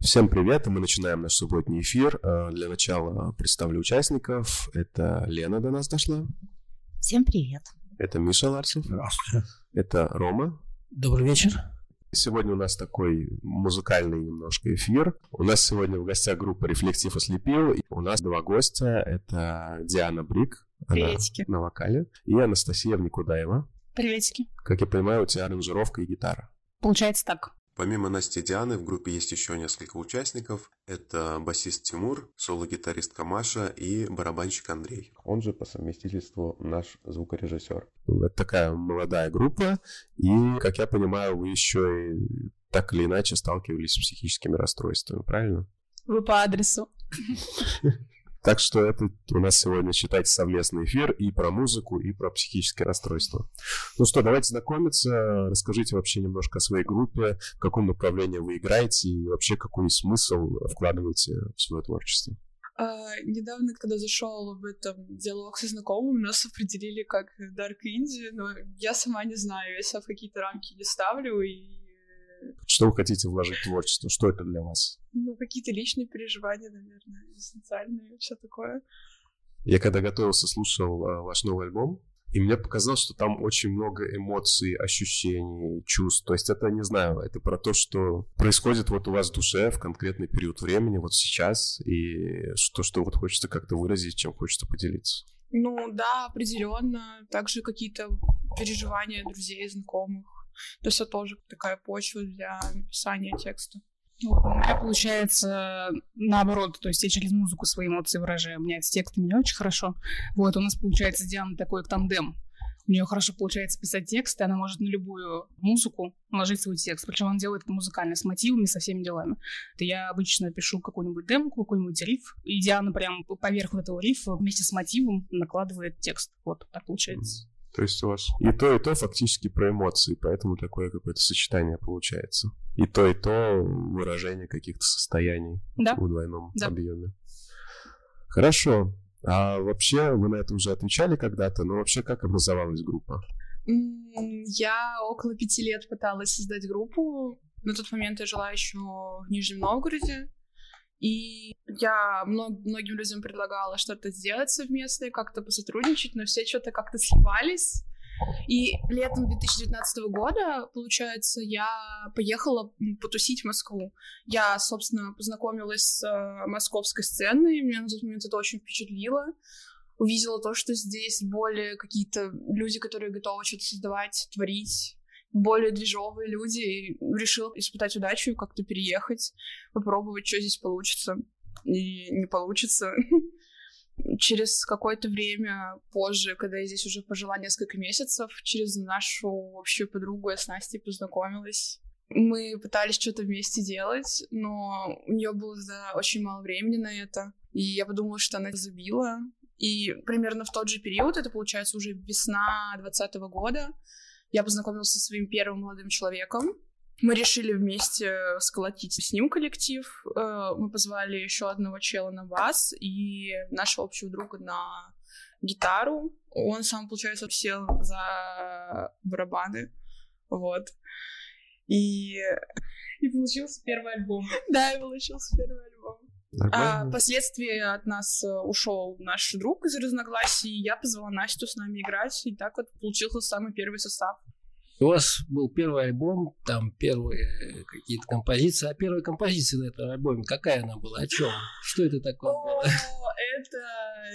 Всем привет, мы начинаем наш субботний эфир. Э, для начала представлю участников. Это Лена до нас дошла. Всем привет. Это Миша Ларсов. Здравствуйте. Это Рома. Добрый вечер. Сегодня у нас такой музыкальный немножко эфир. У нас сегодня в гостях группа «Рефлектив ослепил». И у нас два гостя. Это Диана Брик. Приветики. На вокале. И Анастасия Вникудаева. Приветики. Как я понимаю, у тебя аранжировка и гитара. Получается так. Помимо Насти и Дианы в группе есть еще несколько участников. Это басист Тимур, соло-гитаристка Маша и барабанщик Андрей. Он же по совместительству наш звукорежиссер. Это такая молодая группа, и, как я понимаю, вы еще и так или иначе сталкивались с психическими расстройствами, правильно? Вы по адресу. Так что это у нас сегодня, считайте, совместный эфир и про музыку, и про психическое расстройство. Ну что, давайте знакомиться. Расскажите вообще немножко о своей группе, в каком направлении вы играете и вообще какой смысл вкладываете в свое творчество. А, недавно, когда зашел в этом диалог со знакомым, нас определили как Dark Indie, но я сама не знаю, я себя в какие-то рамки не ставлю, и что вы хотите вложить в творчество? Что это для вас? Ну, какие-то личные переживания, наверное, социальные, все такое. Я когда готовился, слушал э, ваш новый альбом, и мне показалось, что там очень много эмоций, ощущений, чувств. То есть это, не знаю, это про то, что происходит вот у вас в душе в конкретный период времени, вот сейчас, и что, что вот хочется как-то выразить, чем хочется поделиться. Ну да, определенно. Также какие-то переживания друзей, знакомых. То есть это тоже такая почва для написания текста. Вот, у меня получается наоборот, то есть я через музыку свои эмоции выражаю, у меня с текстами не очень хорошо. Вот, у нас получается с Дианой такой тандем. У нее хорошо получается писать тексты, она может на любую музыку наложить свой текст. Причем она делает это музыкально, с мотивами, со всеми делами. Это я обычно пишу какую-нибудь демку, какой-нибудь риф, и Диана прям поверх этого рифа вместе с мотивом накладывает текст. Вот, так получается. То есть у вас и то, и то фактически про эмоции, поэтому такое какое-то сочетание получается. И то, и то выражение каких-то состояний да. в двойном да. объеме. Хорошо. А вообще вы на это уже отвечали когда-то, но вообще как образовалась группа? Я около пяти лет пыталась создать группу. На тот момент я жила еще в Нижнем Новгороде. И я мног, многим людям предлагала что-то сделать совместное, как-то посотрудничать, но все что-то как-то сливались. И летом 2019 года, получается, я поехала потусить в Москву. Я, собственно, познакомилась с э, московской сценой, меня на тот момент это очень впечатлило. Увидела то, что здесь более какие-то люди, которые готовы что-то создавать, творить более движовые люди, и решил испытать удачу и как-то переехать, попробовать, что здесь получится. И не получится. Через какое-то время позже, когда я здесь уже пожила несколько месяцев, через нашу общую подругу я с Настей познакомилась. Мы пытались что-то вместе делать, но у нее было за очень мало времени на это. И я подумала, что она забила. И примерно в тот же период, это получается уже весна 2020 года, я познакомилась со своим первым молодым человеком. Мы решили вместе сколотить с ним коллектив. Э, мы позвали еще одного чела на бас и нашего общего друга на гитару. Он сам, получается, сел за барабаны. Вот. И... И получился первый альбом. Да, и получился первый альбом. А, впоследствии от нас э, ушел наш друг из разногласий, я позвала Настю с нами играть, и так вот получился самый первый состав. У вас был первый альбом, там первые какие-то композиции. А первая композиция на этом альбоме, какая она была? О чем? Что это такое О, было? Это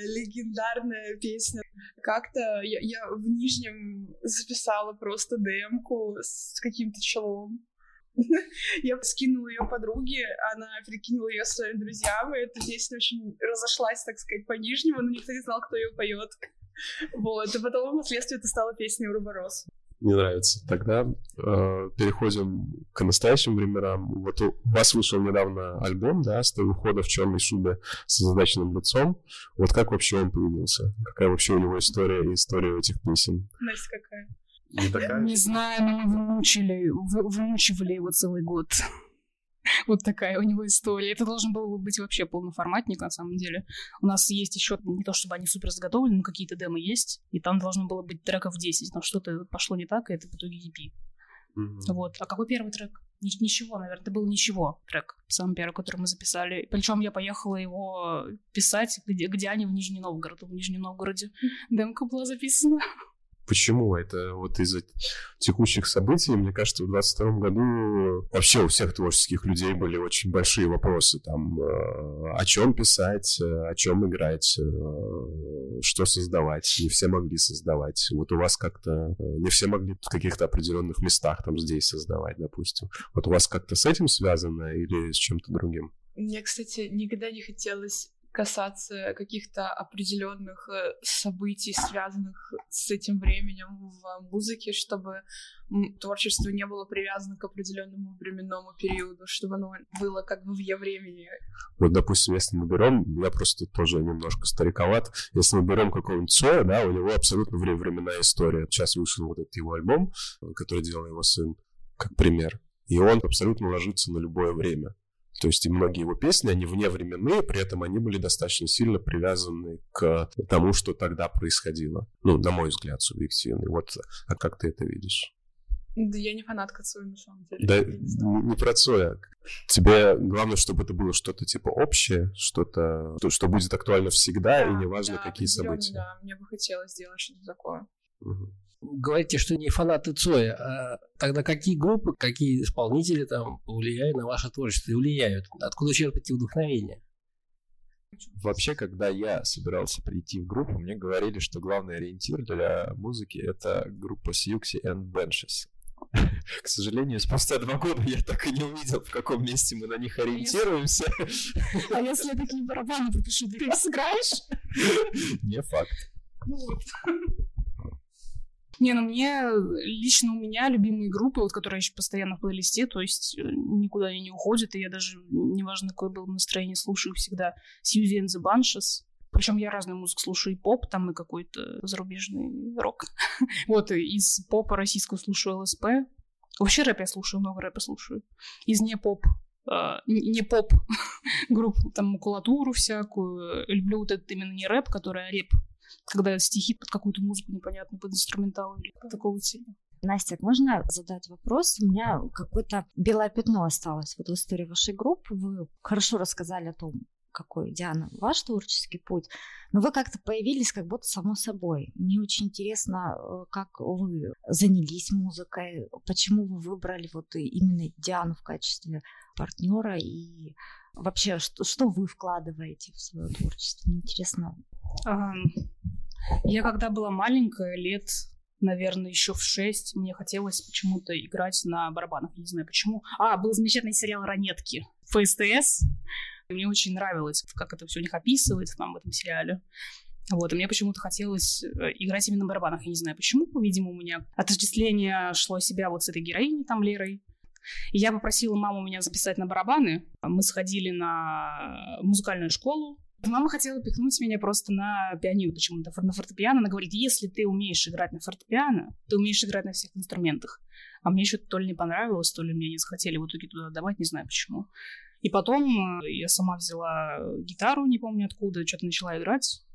легендарная песня. Как-то я, я в Нижнем записала просто демку с каким-то челом. Я скинула ее подруге, она перекинула ее своим друзьям, и эта песня очень разошлась, так сказать, по Нижнему, но никто не знал, кто ее поет. Вот, и потом впоследствии это стала песня Уруборос. Мне нравится. Тогда э, переходим к настоящим временам. Вот у вас вышел недавно альбом, да, с ухода в черной шубе с озадаченным лицом. Вот как вообще он появился? Какая вообще у него история и история этих песен? Настя, какая? Не такая? Не знаю, но мы вымучили, вы, вымучивали его целый год. Вот такая у него история. Это должен был быть вообще полноформатник, на самом деле. У нас есть еще, не то чтобы они супер заготовлены, но какие-то демы есть, и там должно было быть треков 10, но что-то пошло не так, и это в итоге EP. Mm-hmm. Вот. А какой первый трек? Ничего, наверное, это был ничего трек, самый первый, который мы записали. Причем я поехала его писать, где, где они в Нижний Новгород. В Нижнем Новгороде демка была записана. Почему? Это вот из-за текущих событий, мне кажется, в 22 году вообще у всех творческих людей были очень большие вопросы. Там, э, о чем писать, э, о чем играть, э, что создавать. Не все могли создавать. Вот у вас как-то... Не все могли в каких-то определенных местах там здесь создавать, допустим. Вот у вас как-то с этим связано или с чем-то другим? Мне, кстати, никогда не хотелось касаться каких-то определенных э, событий, связанных с этим временем в музыке, чтобы творчество не было привязано к определенному временному периоду, чтобы оно было как бы вне времени. Вот, допустим, если мы берем, я просто тоже немножко стариковат, если мы берем какого-нибудь Цоя, да, у него абсолютно временная история. Сейчас вышел вот этот его альбом, который делал его сын, как пример. И он абсолютно ложится на любое время. То есть и многие его песни, они вневременные, при этом они были достаточно сильно привязаны к тому, что тогда происходило. Ну, на мой взгляд, субъективный. Вот, а как ты это видишь? Да я не фанатка Цоя, на самом деле. Да, не, не про Цоя. Тебе главное, чтобы это было что-то типа общее, что-то, что будет актуально всегда, да, и неважно, да, какие события. Да, мне бы хотелось сделать что-то такое. Угу говорите, что не фанаты Цоя, а тогда какие группы, какие исполнители там влияют на ваше творчество и влияют? Откуда черпаете вдохновение? Вообще, когда я собирался прийти в группу, мне говорили, что главный ориентир для музыки — это группа Siouxsie and Benches. К сожалению, спустя два года я так и не увидел, в каком месте мы на них ориентируемся. А если я такие барабаны пропишу, ты их сыграешь? Не факт. Ну вот. Не, ну мне, лично у меня любимые группы, вот которые еще постоянно в плейлисте, то есть э, никуда они не уходят, и я даже, неважно, какое было настроение, слушаю всегда Suzy and the Bunches, причем я разную музыку слушаю, и поп, там, и какой-то зарубежный рок. вот, из попа российского слушаю ЛСП. Вообще рэп я слушаю, много рэпа слушаю. Из не поп Uh, не поп групп, там макулатуру всякую. Люблю вот этот именно не рэп, который, а реп когда стихи под какую-то музыку непонятную, под инструментал или такого типа. Настя, можно задать вопрос? У меня какое-то белое пятно осталось вот в истории вашей группы. Вы хорошо рассказали о том, какой, Диана, ваш творческий путь, но вы как-то появились как будто само собой. Мне очень интересно, э, как вы занялись музыкой, почему вы выбрали вот именно Диану в качестве партнера и вообще, что, что вы вкладываете в свое творчество? Мне интересно я когда была маленькая, лет, наверное, еще в шесть, мне хотелось почему-то играть на барабанах. Не знаю почему. А, был замечательный сериал «Ранетки» по СТС. Мне очень нравилось, как это все у них описывается там в этом сериале. Вот, и мне почему-то хотелось э, играть именно на барабанах. Я не знаю почему. Видимо, у меня отождествление шло себя вот с этой героиней, там, Лерой. И я попросила маму меня записать на барабаны. Мы сходили на музыкальную школу Мама хотела пихнуть меня просто на пианино почему-то, на фортепиано. Она говорит, если ты умеешь играть на фортепиано, ты умеешь играть на всех инструментах. А мне что-то то ли не понравилось, то ли мне не захотели в итоге туда давать, не знаю почему. И потом э, я сама взяла гитару, не помню откуда, что-то начала играть.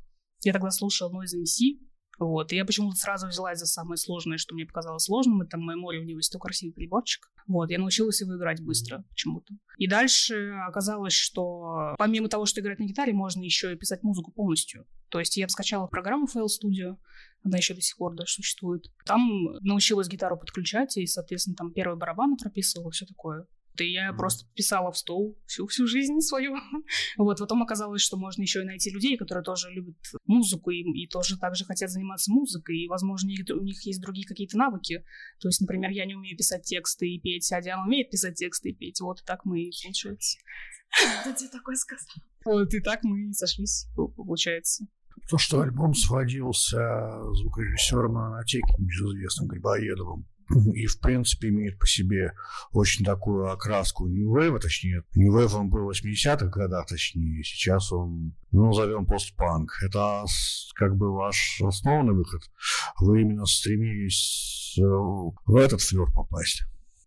Я тогда слушала Noise MC, вот. И я почему-то сразу взялась за самое сложное, что мне показалось сложным. Это «Мое море», у него есть такой красивый приборчик. Вот. Я научилась его играть быстро почему-то. И дальше оказалось, что помимо того, что играть на гитаре, можно еще и писать музыку полностью. То есть я скачала программу Fail Studio, она еще до сих пор да, существует. Там научилась гитару подключать, и, соответственно, там первые барабаны прописывала, все такое и я просто писала в стол всю, всю жизнь свою. вот, потом оказалось, что можно еще и найти людей, которые тоже любят музыку и, и тоже также хотят заниматься музыкой, и, возможно, у них есть другие какие-то навыки. То есть, например, я не умею писать тексты и петь, а Диана умеет писать тексты и петь. Вот и так мы и получается. Кто тебе такое сказал? Вот и так мы и сошлись, получается. То, что альбом сводился звукорежиссером на Анатеке, небезызвестным Грибоедовым, и, в принципе, имеет по себе очень такую окраску New Wave, точнее, New Wave он был в 80-х годах, точнее, сейчас он, ну, назовем постпанк. Это как бы ваш основной выход. Вы именно стремились э, в этот флер попасть?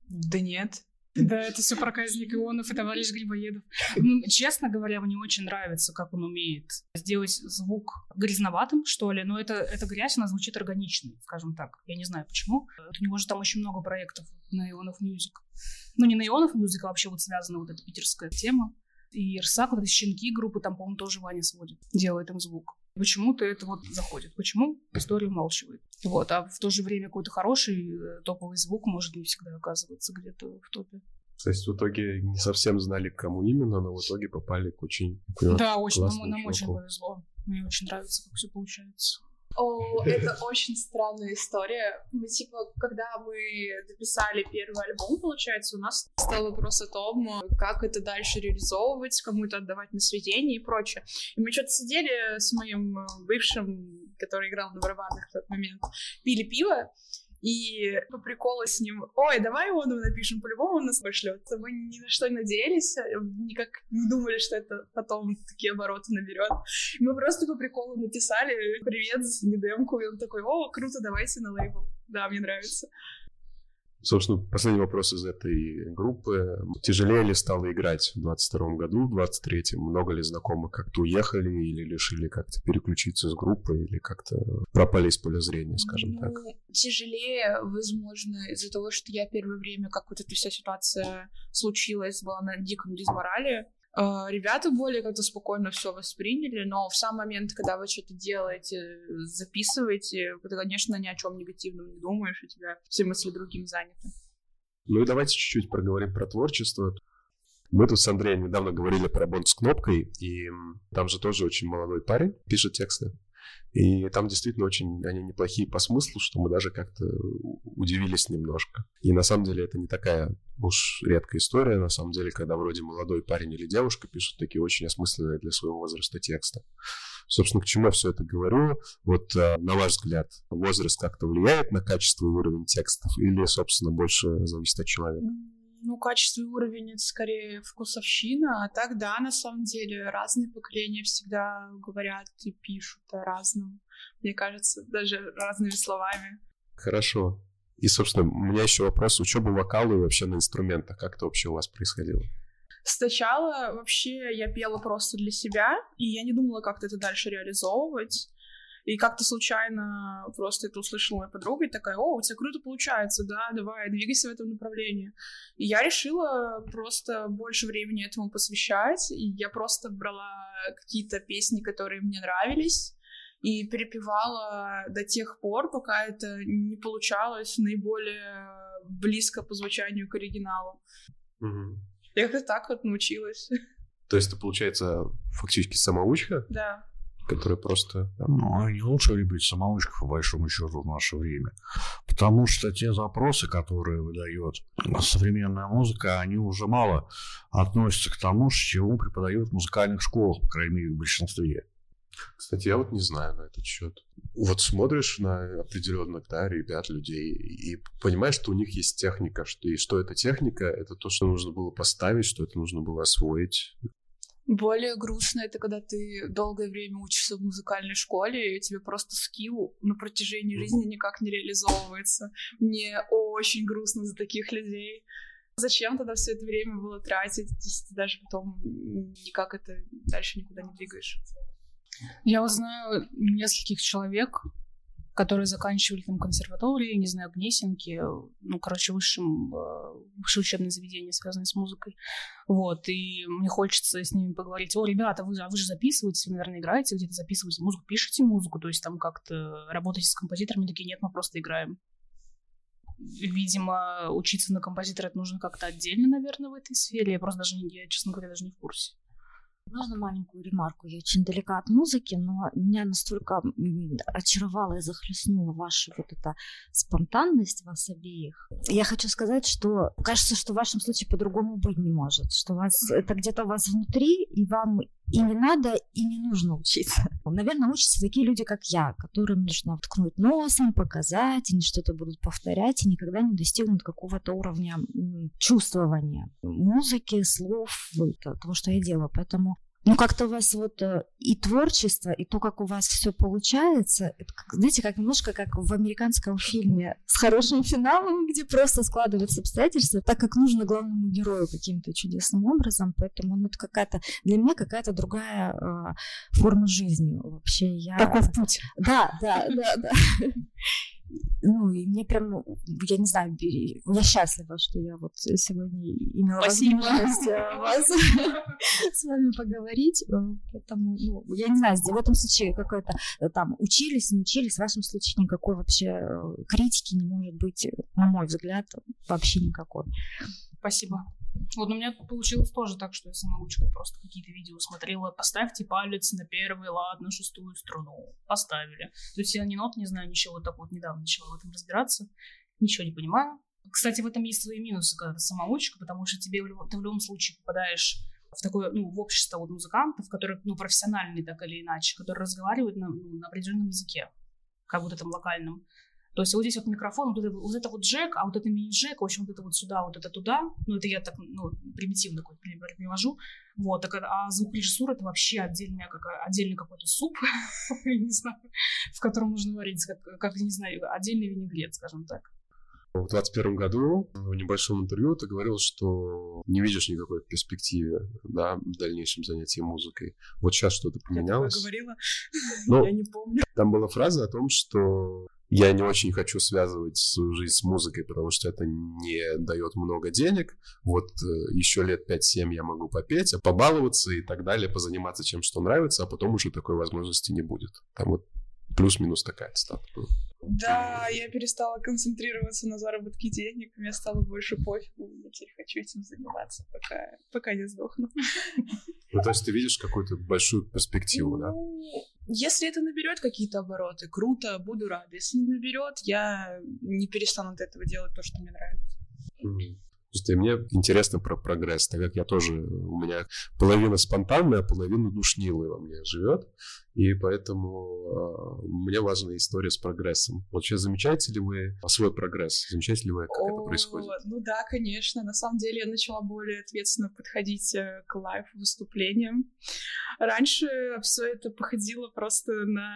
Да нет. Да, это все проказник Ионов и товарищ Грибоедов. Ну, честно говоря, мне очень нравится, как он умеет сделать звук грязноватым, что ли, но это, это грязь, она звучит органично, скажем так. Я не знаю почему. У него же там очень много проектов на Ionoff Music. Ну, не на Ionoff Music, а вообще вот связана вот эта питерская тема. И Ирсак, вот эти щенки группы, там, по-моему, тоже Ваня сводит, делает им звук. Почему-то это вот заходит. Почему? История умалчивает. Вот. А в то же время какой-то хороший э, топовый звук может не всегда оказываться где-то в топе. То есть в итоге не совсем знали, к кому именно, но в итоге попали к очень Да, очень, нам, нам очень повезло. Мне очень нравится, как все получается. О, это очень странная история. Мы, типа, когда мы дописали первый альбом, получается, у нас стал вопрос о том, как это дальше реализовывать, кому это отдавать на сведение и прочее. И мы что-то сидели с моим бывшим, который играл на барабанах в тот момент, пили пиво, и по приколу с ним, ой, давай его напишем, по-любому он нас пошлет. Мы ни на что не надеялись, э, никак не думали, что это потом такие обороты наберет. Мы просто по приколу написали привет, не демку, и он такой, о, круто, давайте на лейбл. Да, мне нравится. Собственно, последний вопрос из этой группы. Тяжелее ли стало играть в 22 году, в 23-м? Много ли знакомых как-то уехали или решили как-то переключиться с группы или как-то пропали из поля зрения, скажем ну, так? Тяжелее, возможно, из-за того, что я первое время, как вот эта вся ситуация случилась, была на диком дизморале, ребята более как-то спокойно все восприняли, но в сам момент, когда вы что-то делаете, записываете, ты, конечно, ни о чем негативном не думаешь, у тебя все мысли другим заняты. Ну и давайте чуть-чуть проговорим про творчество. Мы тут с Андреем недавно говорили про работу с кнопкой, и там же тоже очень молодой парень пишет тексты. И там действительно очень они неплохие по смыслу, что мы даже как-то удивились немножко. И на самом деле это не такая уж редкая история, на самом деле, когда вроде молодой парень или девушка пишут такие очень осмысленные для своего возраста тексты. Собственно, к чему я все это говорю? Вот, э, на ваш взгляд, возраст как-то влияет на качество и уровень текстов или, собственно, больше зависит от человека? Ну, качество и уровень это скорее вкусовщина, а так, да, на самом деле, разные поколения всегда говорят и пишут о разном. Мне кажется, даже разными словами. Хорошо. И, собственно, у меня еще вопрос учеба вокала и вообще на инструментах. Как это вообще у вас происходило? Сначала вообще я пела просто для себя, и я не думала, как это дальше реализовывать. И как-то случайно просто это услышала моя подруга и такая, о, у тебя круто получается, да, давай, двигайся в этом направлении. И я решила просто больше времени этому посвящать, и я просто брала какие-то песни, которые мне нравились, и перепевала до тех пор, пока это не получалось наиболее близко по звучанию к оригиналу. Угу. Я как-то так вот научилась. То есть это получается фактически самоучка? Да которые просто... Ну, не лучше ли быть самоучкой, по большому счету, в наше время. Потому что те запросы, которые выдает современная музыка, они уже мало относятся к тому, чего преподают в музыкальных школах, по крайней мере, в большинстве. Кстати, я вот не знаю на этот счет. Вот смотришь на определенных да, ребят, людей, и понимаешь, что у них есть техника, что, и что эта техника, это то, что нужно было поставить, что это нужно было освоить. Более грустно это когда ты долгое время учишься в музыкальной школе, и тебе просто скилл на протяжении жизни никак не реализовывается. Мне очень грустно за таких людей. Зачем тогда все это время было тратить, если ты даже потом никак это дальше никуда не двигаешь? Я вот знаю нескольких человек, которые заканчивали там консерватории, не знаю, Гнесинки, ну, короче, высшим, э, высшее учебное заведение, связанное с музыкой. Вот, и мне хочется с ними поговорить. О, ребята, вы, а вы же записываете, вы, наверное, играете где-то, записываете музыку, пишете музыку, то есть там как-то работаете с композиторами, такие, нет, мы просто играем. Видимо, учиться на композитора это нужно как-то отдельно, наверное, в этой сфере. Я просто даже, я, честно говоря, даже не в курсе. Можно маленькую ремарку? Я очень далека от музыки, но меня настолько очаровала и захлестнула ваша вот эта спонтанность вас обеих. Я хочу сказать, что кажется, что в вашем случае по-другому быть не может, что у вас это где-то у вас внутри, и вам и не надо, и не нужно учиться. Наверное, учатся такие люди, как я, которым нужно ткнуть носом, показать, они что-то будут повторять, и никогда не достигнут какого-то уровня чувствования музыки, слов, того, что я делаю. Поэтому Ну, как-то у вас вот э, и творчество, и то, как у вас все получается, это, знаете, как немножко как в американском фильме с хорошим финалом, где просто складываются обстоятельства, так как нужно главному герою каким-то чудесным образом, поэтому ну, это какая-то, для меня какая-то другая э, форма жизни вообще. Я... Таков путь. Да, да, да, да. ну, и мне прям, я не знаю, я счастлива, что я вот сегодня имела Спасибо. возможность э, вас с вами поговорить, э, поэтому, ну, я не знаю, в этом случае какой-то э, там учились, не учились, в вашем случае никакой вообще критики не может быть, на мой взгляд, вообще никакой. Спасибо. Вот у меня получилось тоже так, что я самоучкой просто какие-то видео смотрела. Поставьте палец на первый лад, на шестую струну. Поставили. То есть я ни нот не знаю, ничего. Вот так вот недавно начала в этом разбираться. Ничего не понимаю. Кстати, в этом есть свои минусы, когда ты самоучка, потому что тебе ты в любом случае попадаешь в такое, ну, в общество вот музыкантов, которые, ну, профессиональные так или иначе, которые разговаривают на, ну, на определенном языке, как вот этом локальном. То есть вот здесь вот микрофон, вот это вот, это вот джек, а вот это мини-джек, в общем, вот это вот сюда, вот это туда. Ну, это я так, ну, примитивно какой-то пример привожу. Вот, так, а звукорежиссура — это вообще отдельный, как, отдельный какой-то суп, не знаю, в котором нужно варить, как, как, не знаю, отдельный винегрет, скажем так. В 2021 году в небольшом интервью ты говорил, что не видишь никакой перспективы да, в дальнейшем занятии музыкой. Вот сейчас что-то поменялось. Я говорила, ну, я не помню. Там была фраза о том, что я не очень хочу связывать свою жизнь с музыкой, потому что это не дает много денег. Вот э, еще лет 5-7 я могу попеть, а побаловаться и так далее, позаниматься чем, что нравится, а потом уже такой возможности не будет. Там вот плюс-минус такая цитата. Да, я перестала концентрироваться на заработке денег, мне стало больше пофигу, я теперь хочу этим заниматься, пока, пока не сдохну. Ну, то есть ты видишь какую-то большую перспективу, да? Ну, если это наберет какие-то обороты, круто, буду рада. Если не наберет, я не перестану от этого делать то, что мне нравится. Просто мне интересно про прогресс, так как я тоже, у меня половина спонтанная, а половина душнилы во мне живет, и поэтому э, мне важна история с прогрессом. Вот сейчас замечаете ли вы свой прогресс? Замечаете ли вы, как О, это происходит? Ну да, конечно. На самом деле я начала более ответственно подходить э, к лайв-выступлениям. Раньше все это походило просто на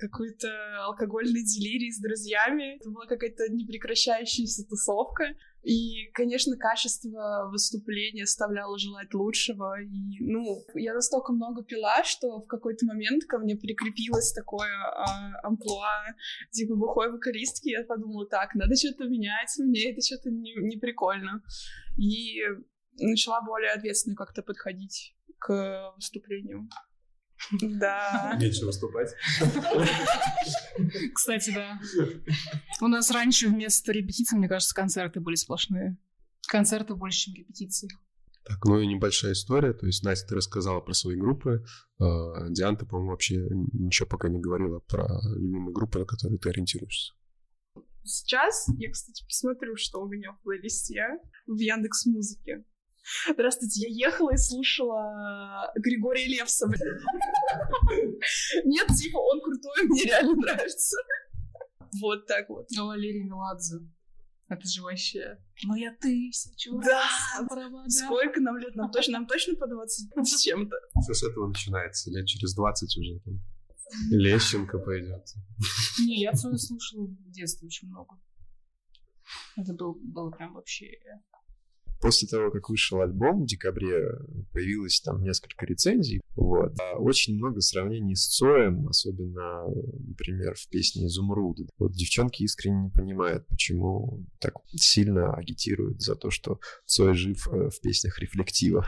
какой-то алкогольный делирий с друзьями. Это была какая-то непрекращающаяся тусовка. И, конечно, качество выступления оставляло желать лучшего. И, ну, я настолько много пила, что в какой-то момент ко мне прикрепилось такое а, амплуа, типа, бухой вокалистки. Я подумала, так, надо что-то менять, мне это что-то не, не прикольно. И начала более ответственно как-то подходить к выступлению. Да. Меньше выступать. Кстати, да. У нас раньше вместо репетиций, мне кажется, концерты были сплошные. Концерты больше, чем репетиции. Так, ну и небольшая история. То есть, Настя, ты рассказала про свои группы. А, Диана, ты, по-моему, вообще ничего пока не говорила про любимые группы, на которые ты ориентируешься. Сейчас я, кстати, посмотрю, что у меня в плейлисте в Яндекс Музыке. Здравствуйте, я ехала и слушала Григория Левса. Нет, типа, он крутой, мне реально нравится. Вот так вот. А Валерий Меладзе. Это же вообще... Ну я тысячу Да! Сколько нам лет? Нам точно, нам точно по 20 с чем-то. Все с этого начинается. Лет через 20 уже там. Лещенко пойдет. Не, я свою слушала в детстве очень много. Это был, было прям вообще После того, как вышел альбом в декабре, появилось там несколько рецензий. Вот. А очень много сравнений с Цоем, особенно, например, в песне «Изумруд». Вот девчонки искренне не понимают, почему так сильно агитируют за то, что Цой жив э, в песнях рефлектива.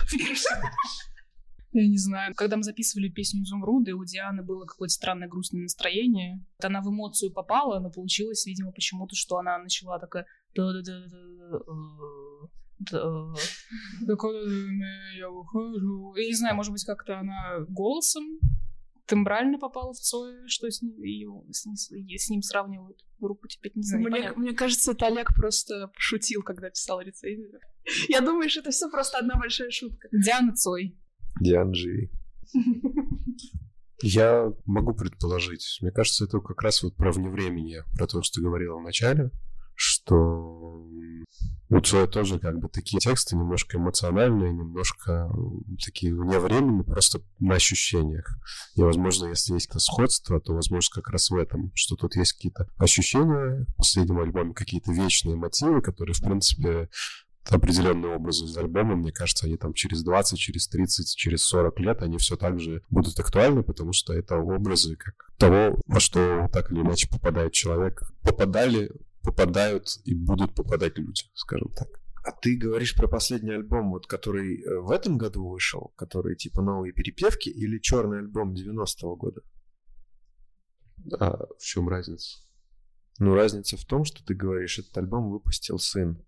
Я не знаю. Когда мы записывали песню «Изумруды», у Дианы было какое-то странное грустное настроение. Она в эмоцию попала, но получилось, видимо, почему-то, что она начала такая я ухожу. Я не знаю, может быть, как-то она голосом тембрально попала в Цоя, что с ним, ее, с, ним, с ним сравнивают группу теперь не знаю. Мне, мне кажется, это Олег просто пошутил, когда писал рецензию. Я думаю, что это все просто одна большая шутка. Диана Цой. Диана Живи. Я могу предположить. Мне кажется, это как раз вот про вневременье, про то, что ты говорила в начале, что У Цоя тоже как бы такие тексты немножко эмоциональные, немножко такие вневременные, просто на ощущениях. И, возможно, если есть какое-то сходство, то, возможно, как раз в этом, что тут есть какие-то ощущения в последнем альбоме, какие-то вечные мотивы, которые, в принципе, определенные образы из альбома, мне кажется, они там через 20, через 30, через 40 лет, они все так же будут актуальны, потому что это образы как того, во что так или иначе попадает человек. Попадали попадают и будут попадать люди, скажем так. А ты говоришь про последний альбом, вот который э, в этом году вышел, который типа новые перепевки, или черный альбом 90-го года? А в чем разница? Ну, разница в том, что ты говоришь, этот альбом выпустил сын.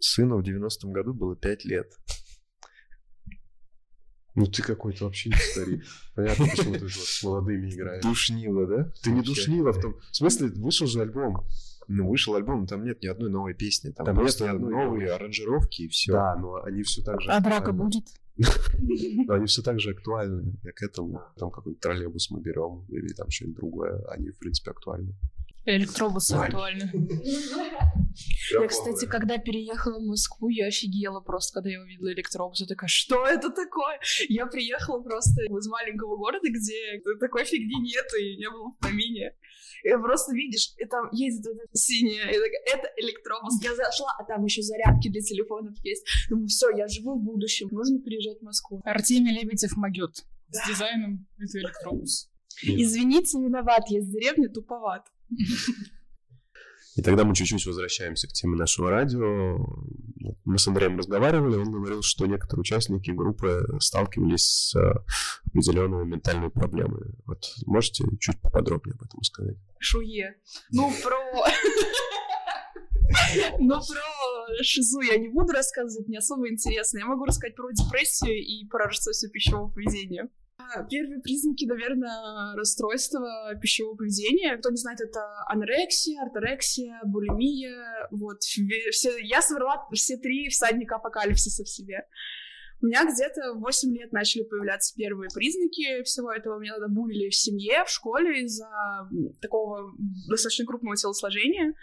Сыну в 90-м году было 5 лет. Ну ты какой-то вообще не старик. Понятно, почему ты с молодыми играешь. Душнило, да? Ты не душнило в том... В смысле, вышел же альбом. Ну, вышел альбом, там нет ни одной новой песни. Там, там просто нет новые новой... аранжировки и все. Да, но они все так же... А драка будет? Они все так же актуальны, как этому. Там какой-нибудь троллейбус мы берем или там что-нибудь другое. Они, в принципе, актуальны. Электробусы актуальны. Я, кстати, когда переехала в Москву, я офигела просто, когда я увидела электробус. Я такая, что это такое? Я приехала просто из маленького города, где такой фигни нет, и я была в помине. И просто видишь, и там едет вот это синее, и такая, это электробус. Я зашла, а там еще зарядки для телефонов есть. Думаю, все, я живу в будущем, нужно переезжать в Москву. Артемий Лебедев могет да. с дизайном это электробус. Извините, виноват, я с деревни туповат. И тогда мы чуть-чуть возвращаемся к теме нашего радио. Мы с Андреем разговаривали, он говорил, что некоторые участники группы сталкивались с э, определенными ментальными проблемами. Вот можете чуть поподробнее об этом сказать? Шуе. Ну, про... Ну, про шизу я не буду рассказывать, не особо интересно. Я могу рассказать про депрессию и про расстройство пищевого поведения. А, первые признаки, наверное, расстройства пищевого поведения. Кто не знает, это анорексия, орторексия, булимия. Вот. Все, я собрала все три всадника апокалипсиса в себе. У меня где-то в 8 лет начали появляться первые признаки всего этого. Меня тогда булили в семье, в школе из-за такого достаточно крупного телосложения.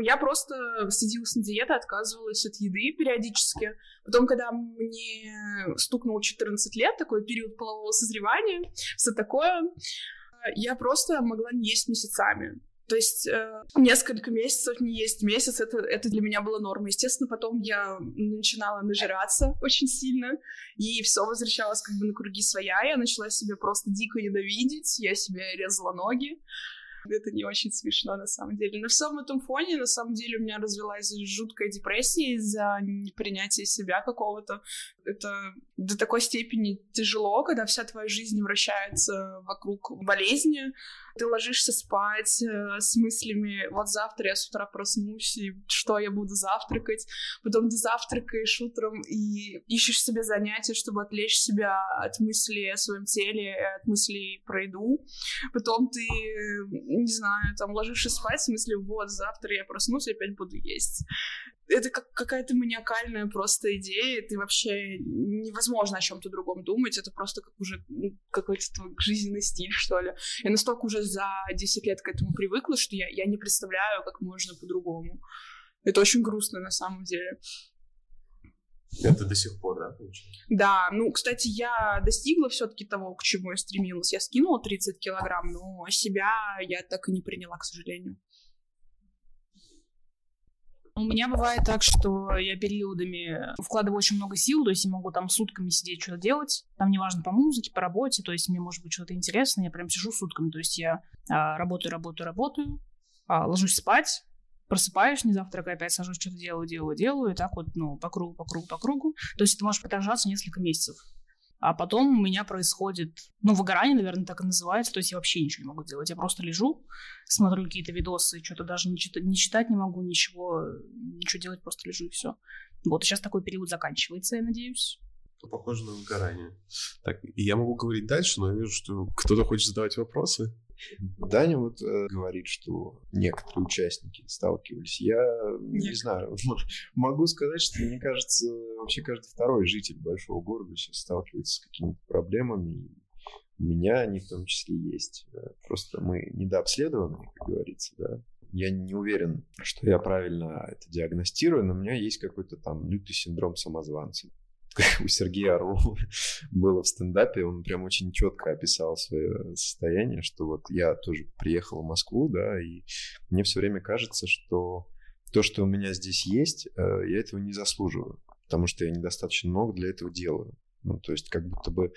Я просто садилась на диету, отказывалась от еды периодически. Потом, когда мне стукнуло 14 лет, такой период полового созревания, все такое, я просто могла не есть месяцами. То есть э, несколько месяцев не есть месяц, это, это для меня было нормой. Естественно, потом я начинала нажираться очень сильно, и все возвращалось как бы на круги своя. Я начала себя просто дико ненавидеть, я себе резала ноги. Это не очень смешно на самом деле. На всем этом фоне, на самом деле, у меня развилась жуткая депрессия из-за непринятия себя какого-то. Это до такой степени тяжело, когда вся твоя жизнь вращается вокруг болезни, ты ложишься спать э, с мыслями, вот завтра я с утра проснусь, и что я буду завтракать, потом ты завтракаешь утром и ищешь себе занятия, чтобы отвлечь себя от мыслей о своем теле, от мыслей про еду, потом ты, не знаю, там ложишься спать с мыслью, вот завтра я проснусь и опять буду есть это как какая-то маниакальная просто идея, ты вообще невозможно о чем-то другом думать, это просто как уже ну, какой-то твой жизненный стиль, что ли. Я настолько уже за 10 лет к этому привыкла, что я, я не представляю, как можно по-другому. Это очень грустно на самом деле. Это до сих пор, да, получается? Да, ну, кстати, я достигла все-таки того, к чему я стремилась. Я скинула 30 килограмм, но себя я так и не приняла, к сожалению. У меня бывает так, что я периодами вкладываю очень много сил, то есть я могу там сутками сидеть что-то делать. Там неважно по музыке, по работе, то есть мне может быть что-то интересное, я прям сижу сутками. То есть я а, работаю, работаю, работаю, а, ложусь спать, просыпаюсь, не завтракаю, опять сажусь, что-то делаю, делаю, делаю, и так вот, ну, по кругу, по кругу, по кругу. То есть это может продолжаться несколько месяцев. А потом у меня происходит, ну, выгорание, наверное, так и называется. То есть я вообще ничего не могу делать. Я просто лежу, смотрю какие-то видосы, что-то даже не читать, не читать не могу, ничего, ничего делать, просто лежу и все. Вот, сейчас такой период заканчивается, я надеюсь. Похоже на выгорание. Так, я могу говорить дальше, но я вижу, что кто-то хочет задавать вопросы. Даня вот э, говорит, что некоторые участники сталкивались. Я не знаю, могу сказать, что мне кажется, вообще каждый второй житель большого города сейчас сталкивается с какими-то проблемами. У меня они в том числе есть. Просто мы недообследованы, как говорится, да. я не уверен, что я правильно это диагностирую, но у меня есть какой-то там лютый синдром самозванца. у Сергея Орлова было в стендапе, он прям очень четко описал свое состояние, что вот я тоже приехал в Москву, да, и мне все время кажется, что то, что у меня здесь есть, э, я этого не заслуживаю, потому что я недостаточно много для этого делаю. Ну, то есть как будто бы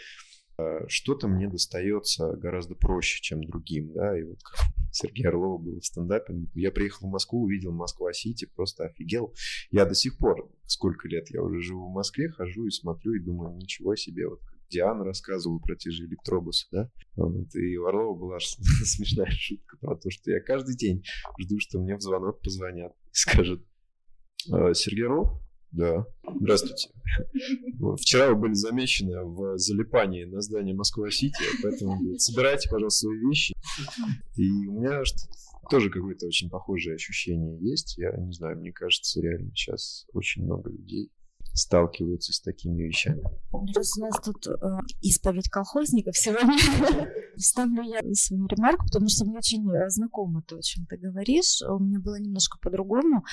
что-то мне достается гораздо проще, чем другим, да, и вот Сергей Орлова был в стендапе, я приехал в Москву, увидел Москва-Сити, просто офигел. Я до сих пор, сколько лет я уже живу в Москве, хожу и смотрю и думаю, ничего себе, вот Диана рассказывала про те же электробусы, да? Вот, и у Орлова была смешная шутка про то, что я каждый день жду, что мне в звонок позвонят и скажут, «А, Сергей Орлов, да. Здравствуйте. Вчера вы были замечены в залипании на здании Москва-Сити, поэтому собирайте, пожалуйста, свои вещи. И у меня тоже какое-то очень похожее ощущение есть. Я не знаю, мне кажется, реально сейчас очень много людей сталкиваются с такими вещами. Раз у нас тут э, исповедь колхозников сегодня, ставлю я свою ремарку, потому что мне очень э, знакомо то, о чем ты говоришь. У меня было немножко по-другому.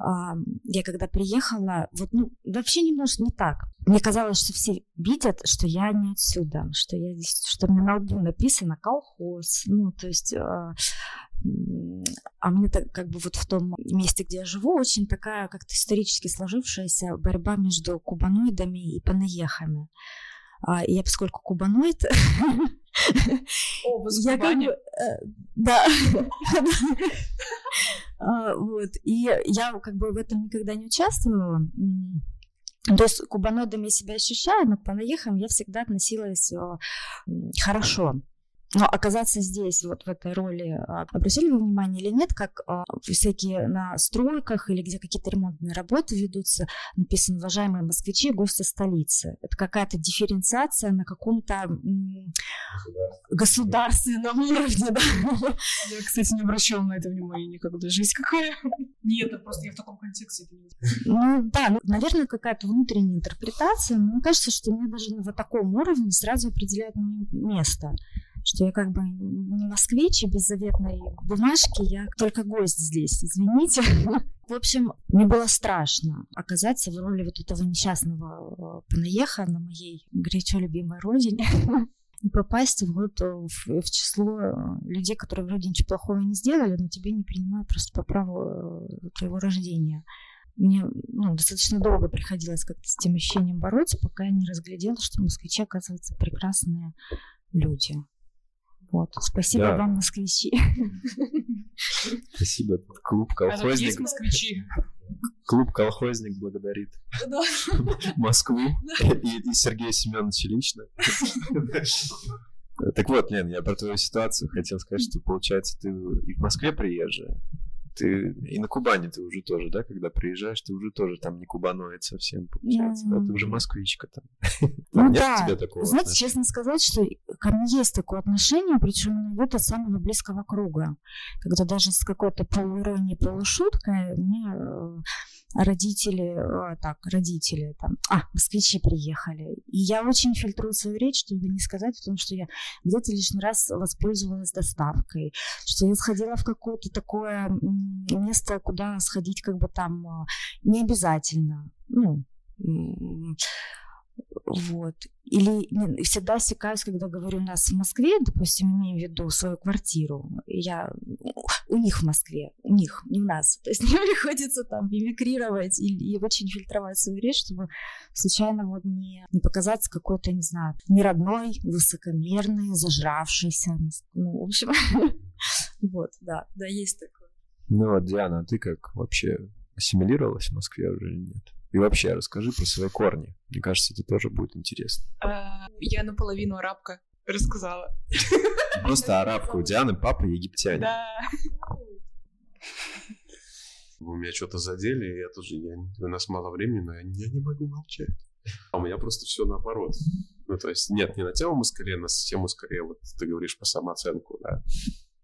Э, я когда приехала, вот ну, вообще немножко не так. Мне казалось, что все видят, что я не отсюда, что я здесь, что мне на лбу написано колхоз. Ну, то есть э, а мне так как бы вот в том месте, где я живу, очень такая как-то исторически сложившаяся борьба между кубаноидами и панаехами. А, и я, поскольку кубаноид, я как бы, э, да, а, вот, и я как бы в этом никогда не участвовала, то есть кубаноидом я себя ощущаю, но к панаехам я всегда относилась хорошо. Но оказаться здесь, вот в этой роли, а, обратили вы внимание или нет, как а, всякие на стройках или где какие-то ремонтные работы ведутся, написано «Уважаемые москвичи, гости столицы». Это какая-то дифференциация на каком-то государственном уровне. Да? Я, кстати, не обращала на это внимания никогда. Жизнь какая. Нет, это просто я в таком контексте это не Ну да, ну, наверное, какая-то внутренняя интерпретация, но мне кажется, что мне даже на вот таком уровне сразу определяет мое место что я как бы не москвич и без заветной бумажки, я только гость здесь, извините. В общем, мне было страшно оказаться в роли вот этого несчастного э, панаеха на моей горячо любимой родине и попасть вот в, в число э, людей, которые вроде ничего плохого не сделали, но тебе не принимают просто по праву э, твоего рождения. Мне ну, достаточно долго приходилось как-то с тем ощущением бороться, пока я не разглядела, что москвичи, оказывается, прекрасные люди. Вот. Спасибо да. вам, москвичи. Спасибо. Клуб колхозник. есть москвичи. Клуб колхозник благодарит Москву и, и Сергея Семеновича лично. Так вот, Лен, я про твою ситуацию хотел сказать, что получается ты и в Москве приезжая, ты и на Кубани ты уже тоже, да, когда приезжаешь, ты уже тоже там не кубаноид совсем, получается, mm-hmm. да, ты уже москвичка там. Ну да, тебя такого знаете, отношения? честно сказать, что ко мне есть такое отношение, причем идет от самого близкого круга, когда даже с какой-то полуиронией, полушуткой мне э, родители, а, так, родители там, а, москвичи приехали. И я очень фильтрую свою речь, чтобы не сказать о том, что я где-то лишний раз воспользовалась доставкой, что я сходила в какое-то такое место, куда сходить как бы там а, не обязательно. Ну, вот. Или не, всегда осекаюсь, когда говорю у нас в Москве, допустим, имею в виду свою квартиру. Я у них в Москве, у них, не у нас. То есть мне приходится там эмигрировать и, и очень фильтровать свою речь, чтобы случайно вот не, не показаться какой-то, не знаю, неродной, высокомерный, зажравшийся. Ну, в общем, вот, да, да, есть такое. Ну вот, Диана, а ты как вообще ассимилировалась в Москве уже или нет? И вообще, расскажи про свои корни. Мне кажется, это тоже будет интересно. А, я наполовину арабка рассказала. Просто арабка. У Дианы папа египтянин. Да. Вы меня что-то задели, и я тоже, я, у нас мало времени, но я, я не могу молчать. А у меня просто все наоборот. Ну, то есть, нет, не на тему скорее, на тему скорее, вот ты говоришь по самооценку, да.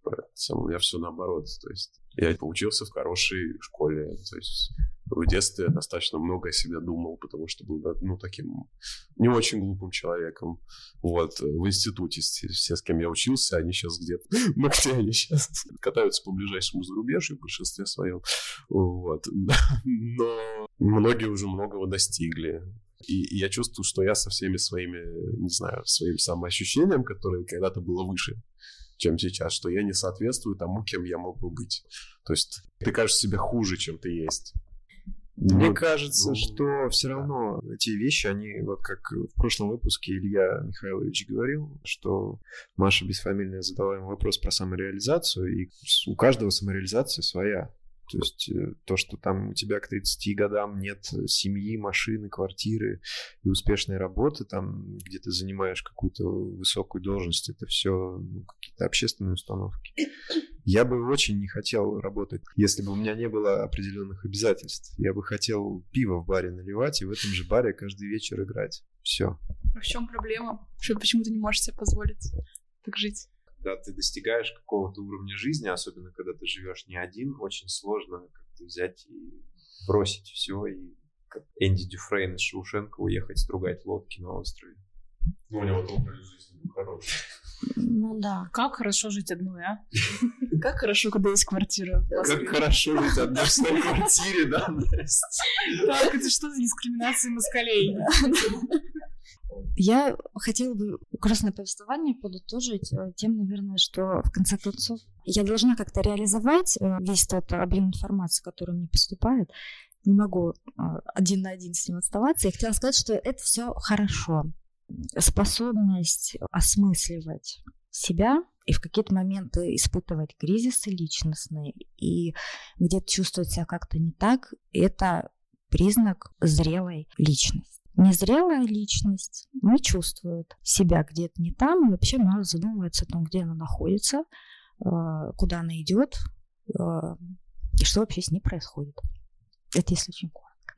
У меня все наоборот. То есть, я поучился в хорошей школе, то есть в детстве достаточно много о себе думал, потому что был, ну, таким не очень глупым человеком. Вот, в институте все, с кем я учился, они сейчас где-то... Ну, где они сейчас? Катаются по ближайшему зарубежью в большинстве своем. Вот. Но многие уже многого достигли. И, и я чувствую, что я со всеми своими, не знаю, своим самоощущением, которое когда-то было выше, чем сейчас, что я не соответствую тому, кем я мог бы быть. То есть ты кажешь себе хуже, чем ты есть. Мне ну, кажется, ну, что все равно эти вещи, они, вот как в прошлом выпуске Илья Михайлович говорил, что Маша Бесфамильная задала ему вопрос про самореализацию, и у каждого самореализация своя. То есть э, то, что там у тебя к 30 годам нет семьи, машины, квартиры и успешной работы, там, где ты занимаешь какую-то высокую должность, это все ну, какие-то общественные установки. Я бы очень не хотел работать, если бы у меня не было определенных обязательств. Я бы хотел пиво в баре наливать и в этом же баре каждый вечер играть. Все. А в чем проблема? Что почему ты не можешь себе позволить так жить? Когда ты достигаешь какого-то уровня жизни, особенно когда ты живешь не один, очень сложно как-то взять и бросить все и как Энди Дюфрейн из Шоушенка уехать стругать лодки на острове. Ну, у него образ жизни был хороший. Ну да. Как хорошо жить одной, а? Как хорошо, когда есть квартира. Как хорошо жить одной в своей квартире, да, Так, это что за дискриминация москалей? Я хотела бы красное повествование подытожить э, тем, наверное, что в конце концов я должна как-то реализовать э, весь тот объем информации, который мне поступает. Не могу э, один на один с ним оставаться. Я хотела сказать, что это все хорошо. Способность осмысливать себя и в какие-то моменты испытывать кризисы личностные и где-то чувствовать себя как-то не так, это признак зрелой личности. Незрелая личность не чувствует себя где-то не там и вообще мало задумывается о том, где она находится, э, куда она идет э, и что вообще с ней происходит. Это если очень коротко.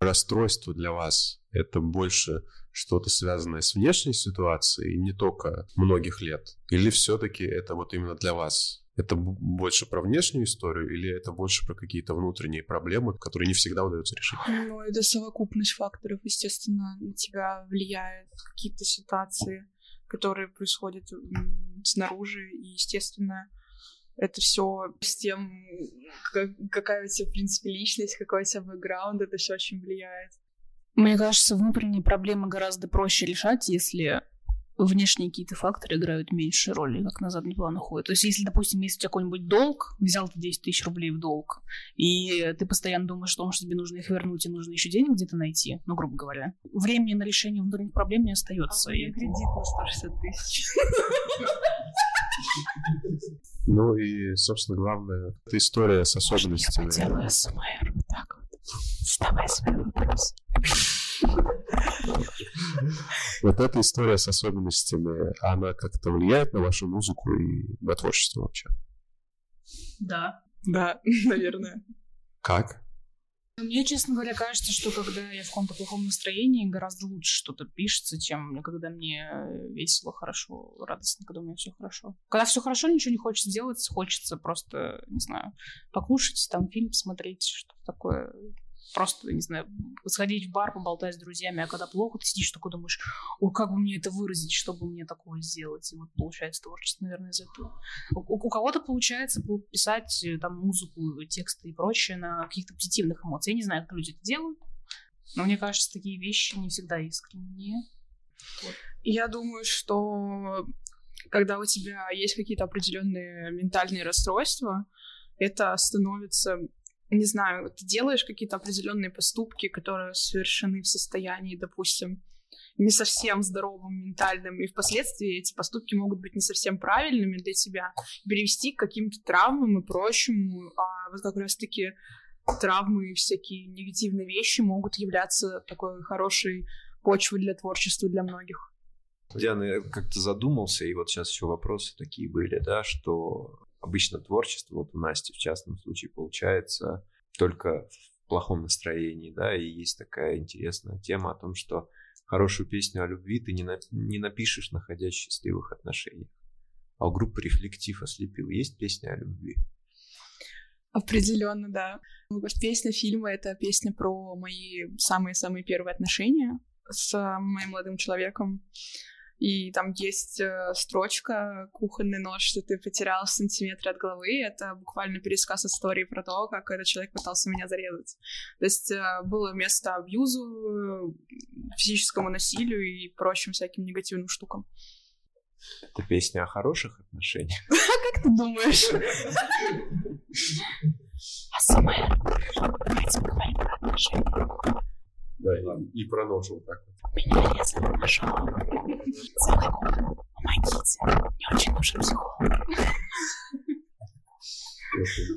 Расстройство для вас – это больше что-то связанное с внешней ситуацией, не только многих лет? Или все-таки это вот именно для вас это больше про внешнюю историю или это больше про какие-то внутренние проблемы, которые не всегда удается решить? Ну, это совокупность факторов, естественно, на тебя влияет какие-то ситуации, которые происходят снаружи, и, естественно, это все с тем, как, какая у тебя, в принципе, личность, какой у тебя бэкграунд, это все очень влияет. Мне кажется, внутренние проблемы гораздо проще решать, если внешние какие-то факторы играют меньше роли, как на задний план уходят. То есть, если, допустим, есть у тебя какой-нибудь долг, взял ты 10 тысяч рублей в долг, и ты постоянно думаешь о том, что тебе нужно их вернуть, и нужно еще денег где-то найти, ну, грубо говоря, времени на решение внутренних проблем не остается. А и... кредит на 160 тысяч. Ну и, собственно, главное, это история с особенностями. Я поделаю СМР вот так вот. Задавай свои вопросы. Вот эта история с особенностями, она как-то влияет на вашу музыку и на творчество вообще? Да. Да, наверное. Как? Мне, честно говоря, кажется, что когда я в каком-то плохом настроении, гораздо лучше что-то пишется, чем когда мне весело, хорошо, радостно, когда у меня все хорошо. Когда все хорошо, ничего не хочется делать, хочется просто, не знаю, покушать, там фильм посмотреть, что-то такое просто, не знаю, сходить в бар, поболтать с друзьями, а когда плохо, ты сидишь такой думаешь, о, как бы мне это выразить, чтобы мне такое сделать, и вот получается творчество, наверное, из этого. У, у кого-то получается писать э, там музыку, тексты и прочее на каких-то позитивных эмоциях. Я не знаю, как люди это делают, но мне кажется, такие вещи не всегда искренние. Вот. Я думаю, что когда у тебя есть какие-то определенные ментальные расстройства, это становится не знаю, ты делаешь какие-то определенные поступки, которые совершены в состоянии, допустим, не совсем здоровым, ментальным, и впоследствии эти поступки могут быть не совсем правильными для тебя, перевести к каким-то травмам и прочему, а вот как раз-таки травмы и всякие негативные вещи могут являться такой хорошей почвой для творчества для многих. Диана, я как-то задумался, и вот сейчас еще вопросы такие были, да, что обычно творчество, вот у Насти в частном случае, получается только в плохом настроении, да, и есть такая интересная тема о том, что хорошую песню о любви ты не, на, не напишешь, находясь в счастливых отношениях. А у группы «Рефлектив» ослепил есть песня о любви? Определенно, да. Песня фильма — это песня про мои самые-самые первые отношения с моим молодым человеком. И там есть э, строчка «Кухонный нож, что ты потерял в сантиметре от головы». Это буквально пересказ истории про то, как этот человек пытался меня зарезать. То есть э, было место абьюзу, физическому насилию и прочим всяким негативным штукам. Это песня о хороших отношениях? Как ты думаешь? АСМР. Давайте поговорим про отношения. Да, и, и про нож вот так вот. Меня резали ножом. Целый год. Помогите. Мне очень нужен психолог.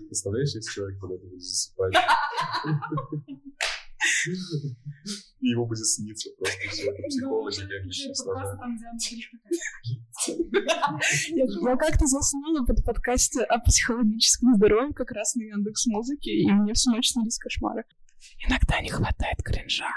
Представляешь, если человек куда-то будет засыпать? И ему будет сниться просто все это психологи бегающие с ножами. Я как-то заснула под подкасте о психологическом здоровье как раз на Яндекс Музыке, и мне всю ночь снились кошмары. Иногда не хватает кринжа.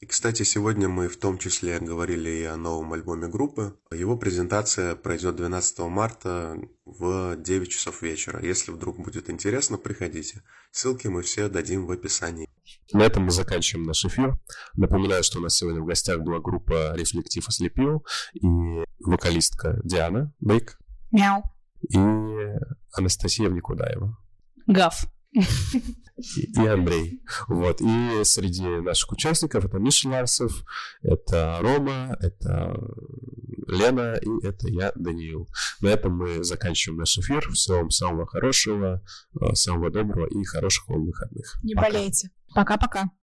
И, кстати, сегодня мы в том числе говорили и о новом альбоме группы. Его презентация пройдет 12 марта в 9 часов вечера. Если вдруг будет интересно, приходите. Ссылки мы все дадим в описании. На этом мы заканчиваем наш эфир. Напоминаю, что у нас сегодня в гостях была группа «Рефлектив ослепил» и вокалистка Диана Бейк. Мяу. И Анастасия Никудаева. Гав и Андрей. Вот. И среди наших участников это Миша Ларсов, это Рома, это Лена и это я, Даниил. На этом мы заканчиваем наш эфир. Всего вам самого хорошего, э, самого доброго и хороших вам выходных. Не Пока. болейте. Пока-пока.